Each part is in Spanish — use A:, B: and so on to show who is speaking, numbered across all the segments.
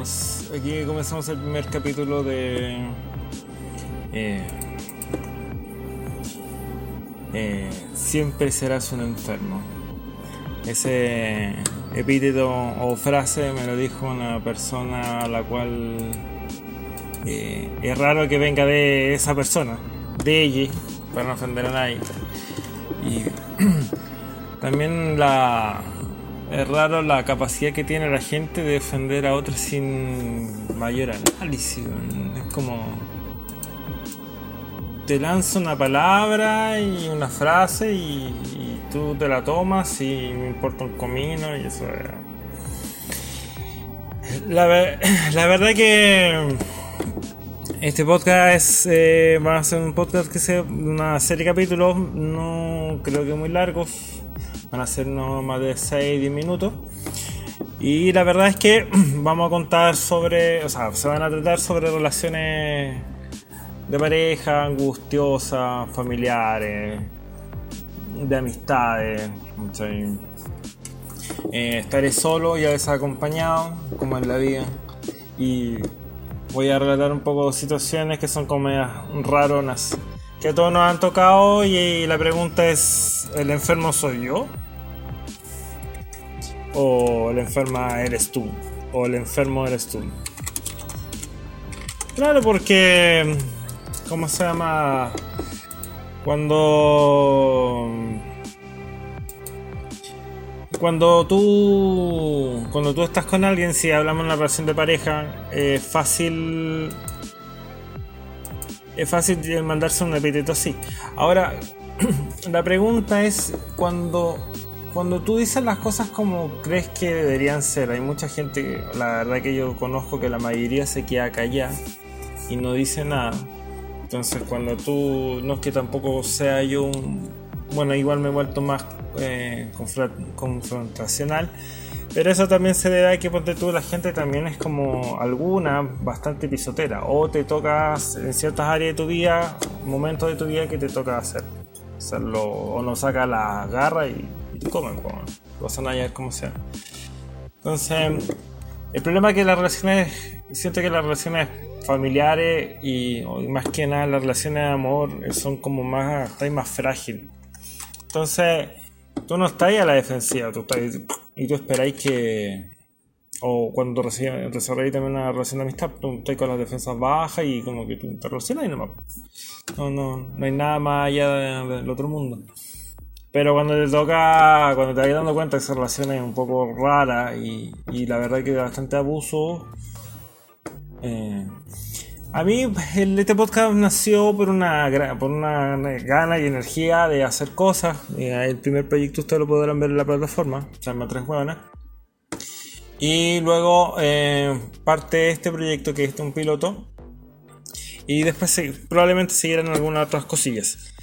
A: Aquí comenzamos el primer capítulo de. Eh, eh, siempre serás un enfermo. Ese epíteto o frase me lo dijo una persona a la cual eh, es raro que venga de esa persona, de ella, para no ofender a nadie. Y también la, es raro la capacidad que tiene la gente de defender a otros sin mayor análisis. Es como. Te lanzo una palabra y una frase y, tú te la tomas y me importa un comino y eso La, verdad que este podcast eh, va a ser un podcast que sea una serie de capítulos, no creo que muy largos, van a ser no más de 6-10 minutos. Y la verdad es que vamos a contar sobre, o sea, se van a tratar sobre relaciones de pareja, angustiosas, familiares, de amistades. Eh, estaré solo y a veces acompañado, como en la vida. Y voy a relatar un poco situaciones que son como raronas que a todos nos han tocado y la pregunta es, ¿el enfermo soy yo? ¿O la enferma eres tú? ¿O el enfermo eres tú? Claro, porque, ¿cómo se llama? Cuando cuando tú cuando tú estás con alguien, si hablamos de una relación de pareja, es fácil es fácil mandarse un epíteto así. Ahora, la pregunta es cuando cuando tú dices las cosas como crees que deberían ser, hay mucha gente, la verdad que yo conozco que la mayoría se queda callada y no dice nada. Entonces cuando tú, no es que tampoco sea yo un, bueno, igual me he vuelto más eh, confrontacional. Pero eso también se debe a que ponte tú, la gente también es como alguna bastante pisotera. O te tocas en ciertas áreas de tu vida, momentos de tu vida que te toca hacer. Hacerlo, o no saca la garra y, comen, vas a hallar como sea. Entonces, el problema es que las relaciones, siento que las relaciones familiares y, más que nada las relaciones de amor son como más, estáis más frágiles entonces, tú no estás a la defensiva, tú estás y tú esperáis que. O cuando desarrolláis también una relación de amistad, tú estás con las defensas bajas y como que tú te relacionas y nomás. No, no, no hay nada más allá del otro mundo. Pero cuando te toca, cuando te vas dando cuenta que esa relación es un poco rara y, y la verdad que hay bastante abuso, eh, a mí este podcast nació por una, por una gana y energía de hacer cosas. El primer proyecto ustedes lo podrán ver en la plataforma, se llama Tres Hueonas. Y luego eh, parte este proyecto que es un piloto. Y después probablemente seguirán algunas otras cosillas.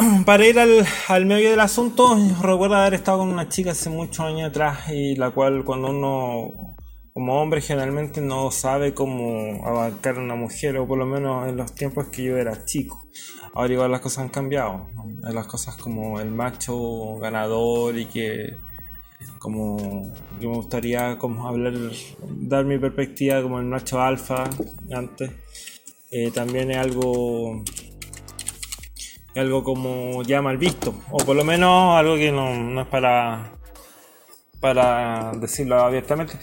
A: Para ir al, al medio del asunto, recuerdo haber estado con una chica hace muchos años atrás y la cual cuando uno como hombre generalmente no sabe cómo abarcar a una mujer, o por lo menos en los tiempos que yo era chico. Ahora igual las cosas han cambiado. Las cosas como el macho ganador y que como yo me gustaría como hablar, dar mi perspectiva como el macho alfa antes. Eh, también es algo algo como ya mal visto o por lo menos algo que no, no es para para decirlo abiertamente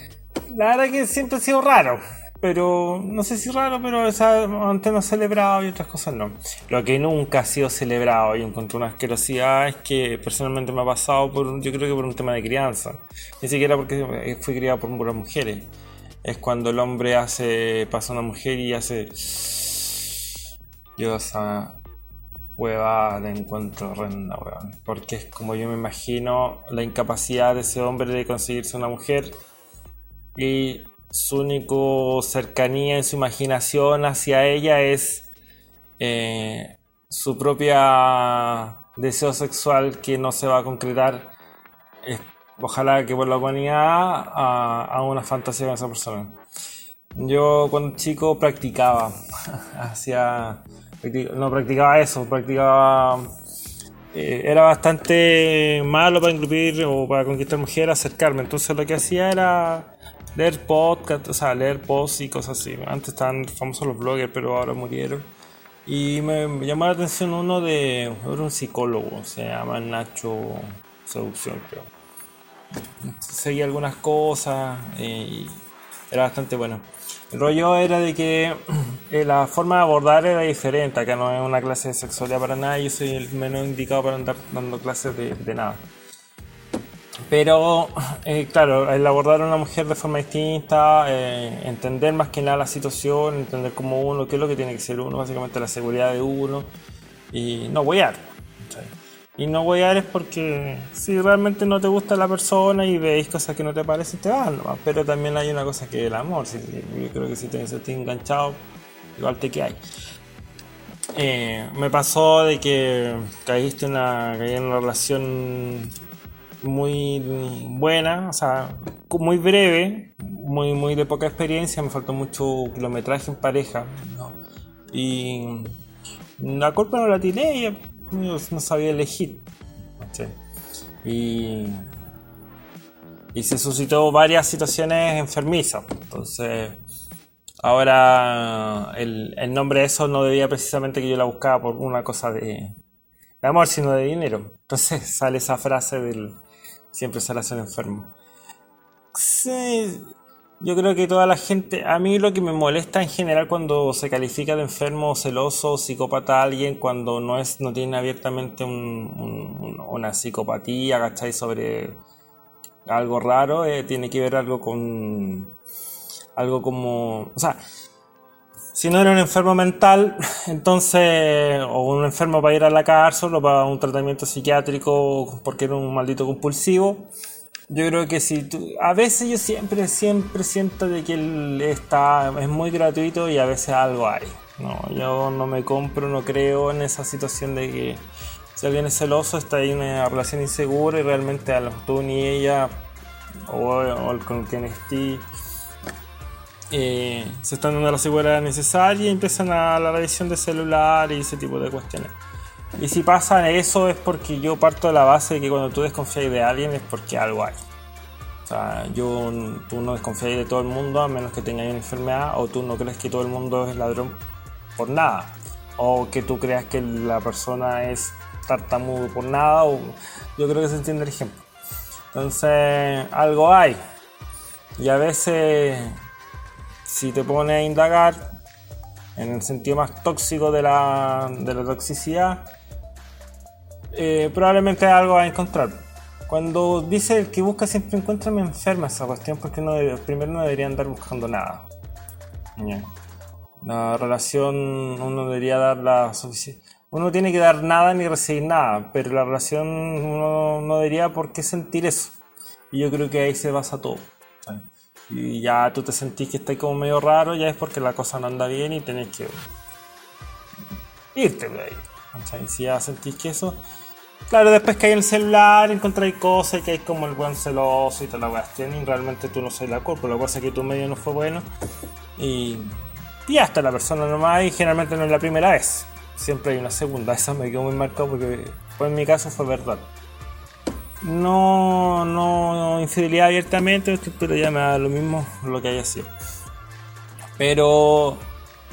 A: la verdad que siempre ha sido raro. Pero no sé si raro, pero esa, antes no celebrado y otras cosas no. Lo que nunca ha sido celebrado y encontré una asquerosidad es que personalmente me ha pasado por, yo creo que por un tema de crianza. Ni siquiera porque fui criado por puras mujeres. Es cuando el hombre hace, pasa a una mujer y hace. Yo hueva la encuentro horrenda, weón. Porque es como yo me imagino la incapacidad de ese hombre de conseguirse una mujer y su único cercanía en su imaginación hacia ella es eh, su propia deseo sexual que no se va a concretar. ojalá que por la humanidad a, una fantasía con esa persona. Yo cuando chico practicaba, hacía, no practicaba eso, practicaba eh, era bastante malo para incluir o para conquistar mujeres, acercarme. Entonces lo que hacía era leer podcast, o sea, leer posts y cosas así. Antes estaban famosos los bloggers, pero ahora murieron. Y me llamó la atención uno de era un psicólogo, se llama Nacho Seducción, creo. Seguía algunas cosas y era bastante bueno. El rollo era de que eh, la forma de abordar era diferente. Acá no es una clase de sexualidad para nada. Yo soy el menos indicado para andar dando clases de, nada. Pero, eh, claro, el abordar a una mujer de forma distinta, eh, entender más que nada la situación, entender cómo uno, qué es lo que tiene que ser uno, básicamente la seguridad de uno, y no voy a y no a es porque si realmente no te gusta la persona y veis cosas que no te parecen, te van Pero también hay una cosa que es el amor. yo creo que si te sentís enganchado, igual te que hay. Eh, me pasó de que caíste una, caí en una relación muy buena, o sea, muy breve, muy, muy de poca experiencia, me faltó mucho kilometraje en pareja, Y la culpa no la tiré, ella no, sabía elegir. Y, y se suscitó varias situaciones enfermizas. Entonces, ahora el, el, nombre de eso no debía precisamente que yo la buscaba por una cosa de, amor, sino de dinero. Entonces sale esa frase del siempre se la hace enfermo. Sí, yo creo que toda la gente, a mí lo que me molesta en general cuando se califica de enfermo, celoso, psicópata a alguien, cuando no es, no tiene abiertamente una psicopatía, ¿cachai? Sobre algo raro, eh, tiene que ver algo con algo como, o sea, si no era un enfermo mental, entonces, o un enfermo para ir a la cárcel o para un tratamiento psiquiátrico porque era un maldito compulsivo, yo creo que si tú, a veces yo siempre, siempre siento de que él está, es muy gratuito y a veces algo hay. No, yo no me compro, no creo en esa situación de que si alguien es celoso está ahí una relación insegura y realmente a los tú ni ella o, con quien esté eh, se están dando la seguridad necesaria y empiezan a la revisión de celular y ese tipo de cuestiones. Y si pasa eso es porque yo parto de la base de que cuando tú desconfías de alguien es porque algo hay. O sea, yo, tú no desconfías de todo el mundo a menos que tengas una enfermedad o tú no crees que todo el mundo es ladrón por nada. O que tú creas que la persona es tartamudo por nada. Yo creo que se entiende el ejemplo. Entonces, algo hay. Y a veces, si te pones a indagar, en el sentido más tóxico de la, de la toxicidad, eh, probablemente algo a encontrar. Cuando dice el que busca siempre encuentra, me enferma esa cuestión porque no primero no debería andar buscando nada. La relación uno debería dar la suficiente. Uno tiene que dar nada ni recibir nada, pero la relación uno no debería por qué sentir eso. Y yo creo que ahí se basa todo. Y ya tú te sentís que estás como medio raro, ya es porque la cosa no anda bien y tenés que irte de ahí. Si ya sentís que eso, Claro, después que hay el celular, encontráis cosas que hay como el buen celoso y toda la cuestión. Y realmente tú no soy la culpa, la cosa es que tu medio no fue bueno. Y, y hasta la persona nomás, y generalmente no es la primera vez. Siempre hay una segunda. Esa me quedó muy marcado porque pues, en mi caso fue verdad. No, no infidelidad abiertamente, pero ya me da lo mismo lo que haya sido. Pero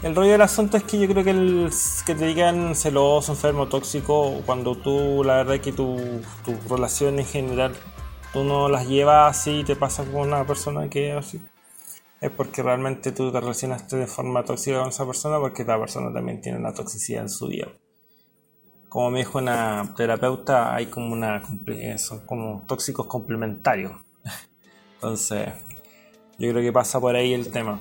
A: el rollo del asunto es que yo creo que el que te digan celoso, enfermo, tóxico, cuando tú, la verdad es que tu, tu relación en general, tú no las llevas así y te pasa con una persona que es así, es porque realmente tú te relacionaste de forma tóxica con esa persona porque la persona también tiene una toxicidad en su vida. Como me dijo una terapeuta, hay como una, son como tóxicos complementarios. Entonces, yo creo que pasa por ahí el tema.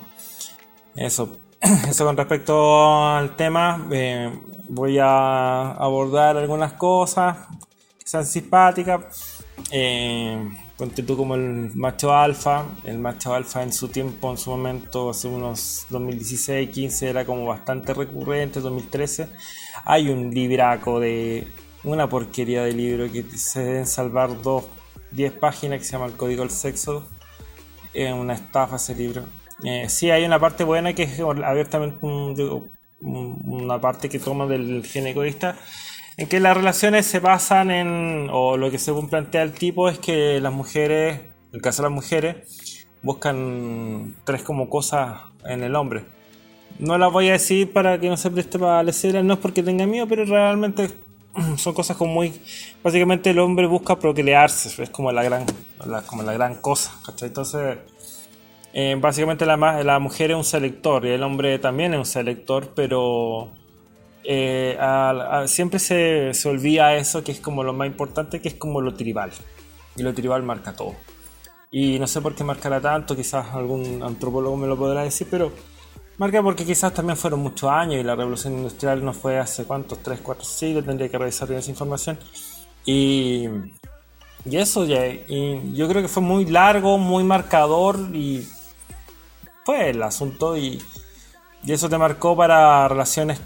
A: Eso, eso con respecto al tema, eh, voy a abordar algunas cosas que sean simpáticas. Eh, tú como el macho alfa, el macho alfa en su tiempo, en su momento, hace unos 2016, 15 era como bastante recurrente, 2013. Hay un libraco de una porquería de libro que se deben salvar dos, 10 páginas que se llama El Código del Sexo. Es una estafa ese libro eh, sí, hay una parte buena que es abiertamente una parte que toma del gen egoísta, en que las relaciones se basan en, o lo que según plantea el tipo es que las mujeres, el caso de las mujeres, buscan tres como cosas en el hombre. No las voy a decir para que no se preste para lecera, no es porque tenga miedo, pero realmente son cosas como muy... Básicamente el hombre busca procrearse, es como la gran, como la gran cosa, Entonces, eh, básicamente la, la mujer es un selector y el hombre también es un selector, pero eh, siempre se, se, olvida eso que es como lo más importante, que es como lo tribal. Y lo tribal marca todo. Y no sé por qué marcará tanto, quizás algún antropólogo me lo podrá decir, pero marca porque quizás también fueron muchos años y la revolución industrial no fue hace cuántos, 3, 4 siglos, tendría que revisar bien esa información. Y, y eso, ya, y yo creo que fue muy largo, muy marcador y fue el asunto y, y eso te marcó para relaciones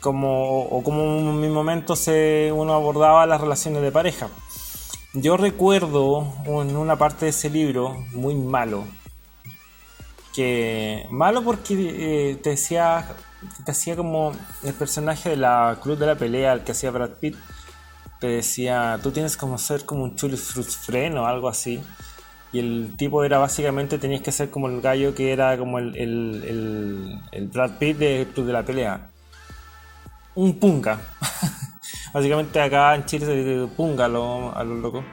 A: como, o como en mi momento se, uno abordaba las relaciones de pareja. Yo recuerdo en una parte de ese libro muy malo, que malo porque eh, te decía te hacía como el personaje de la Cruz de la Pelea, el que hacía Brad Pitt, te decía, tú tienes como ser como un Chuli Frusfren o algo así. Y el tipo era básicamente, tenías que ser como el gallo que era como el, el, el Brad Pitt de de la Pelea un punga. Básicamente acá en Chile se dice punga a los lo locos.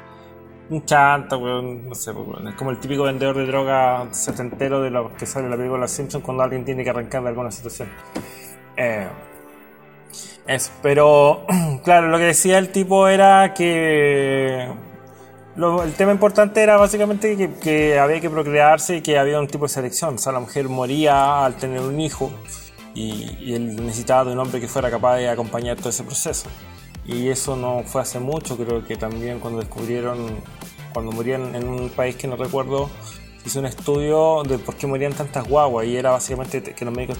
A: Un chanta, weón, no sé, es como el típico vendedor de droga setentero de los que sale en la película Los Simpsons cuando alguien tiene que arrancar de alguna situación. Eh, eso, pero claro, lo que decía el tipo era que el tema importante era básicamente que, que, había que procrearse y que había un tipo de selección. O sea, la mujer moría al tener un hijo y, él necesitaba de un hombre que fuera capaz de acompañar todo ese proceso. Y eso no fue hace mucho, creo que también cuando descubrieron, cuando morían en un país que no recuerdo, hizo un estudio de por qué morían tantas guaguas y era básicamente que los médicos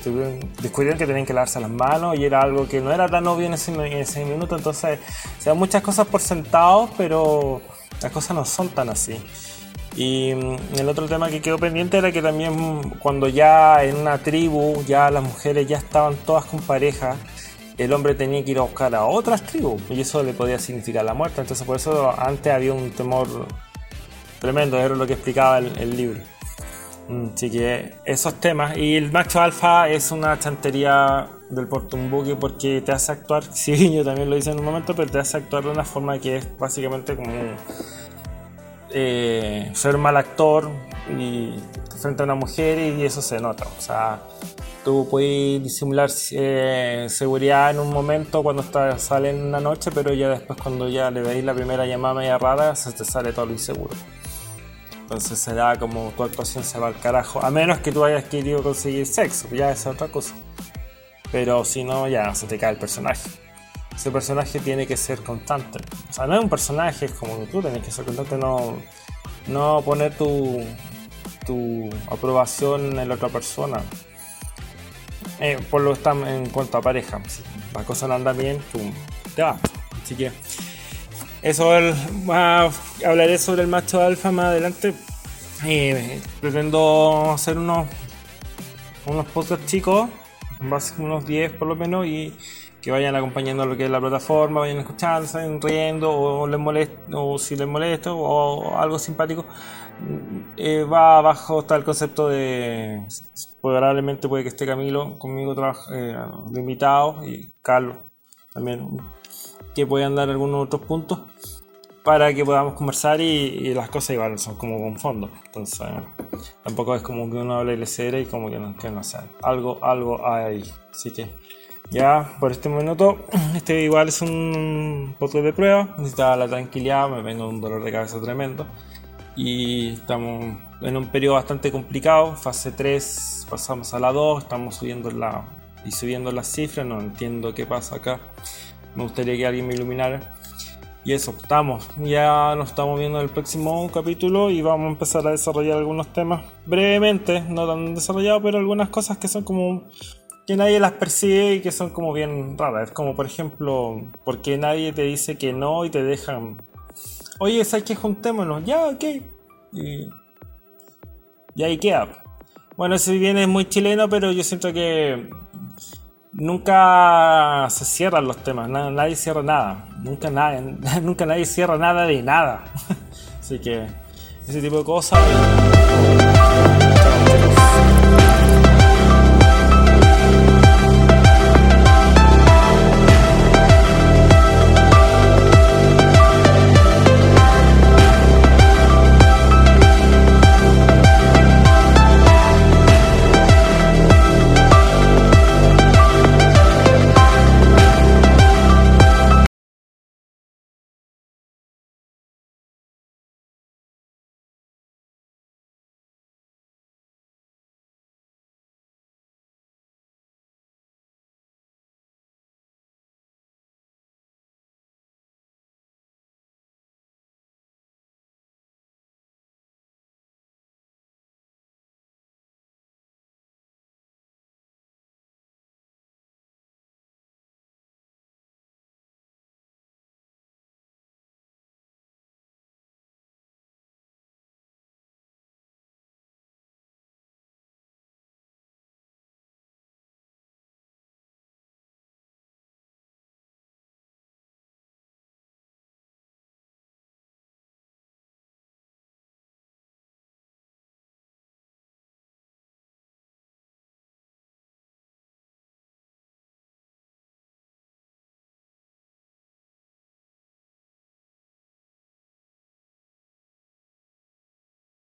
A: descubrieron que tenían que lavarse las manos y era algo que no era tan obvio en ese, en ese minuto, entonces se dan muchas cosas por sentado, pero las cosas no son tan así. Y mm, el otro tema que quedó pendiente era que también cuando ya en una tribu ya las mujeres ya estaban todas con pareja, el hombre tenía que ir a buscar a otras tribus y eso le podía significar la muerte. Entonces por eso antes había un temor tremendo, era lo que explicaba el, libro. Mm, así que esos temas. Y el macho alfa es una chantería del portumbuque porque te hace actuar, sí, yo también lo hice en un momento, pero te hace actuar de una forma que es básicamente como eh, ser mal actor y frente a una mujer y eso se nota. O sea, tú puedes disimular eh, seguridad en un momento cuando estás, sale en una noche, pero ya después cuando ya le veis la primera llamada media rara, se te sale todo lo inseguro. Entonces se da como tu actuación se va al carajo. A menos que tú hayas querido conseguir sexo, ya es otra cosa. Pero si no, ya se te cae el personaje ese personaje tiene que ser constante. O sea, no es un personaje, como tú tienes que ser constante, no, no poner tu, tu aprobación en la otra persona. Eh, por lo que está en cuanto a pareja. Si la cosa no anda bien, te va. Así que eso hablaré sobre el macho alfa más adelante. Eh, pretendo hacer unos unos podcasts chicos, unos 10 por lo menos, y que vayan acompañando lo que es la plataforma, vayan escuchando, vayan riendo o les molesta, o si les molesta o algo simpático. Eh, va abajo está el concepto de probablemente puede que esté Camilo conmigo eh, de y Carlos también que puedan dar algunos otros puntos para que podamos conversar y, las cosas igual son como con fondo entonces tampoco es como que uno hable de y como que no, que no algo algo hay así que ya, por este minuto, este igual es un podcast de prueba. Necesitaba la tranquilidad, me vengo un dolor de cabeza tremendo. Y estamos en un periodo bastante complicado. Fase 3, pasamos a la 2, estamos subiendo la, y subiendo las cifras. No entiendo qué pasa acá. Me gustaría que alguien me iluminara. Y eso, estamos. Ya nos estamos viendo en el próximo capítulo y vamos a empezar a desarrollar algunos temas brevemente, no tan desarrollados, pero algunas cosas que son como que nadie las percibe y que son como bien raras. Como por ejemplo, porque nadie te dice que no y te dejan. Oye, ¿sabes que juntémonos? Ya, ok. Y, y ahí queda. Bueno, si bien es muy chileno, pero yo siento que nunca se cierran los temas, nadie cierra nada, nunca nadie, nunca nadie cierra nada de nada. Así que ese tipo de cosas.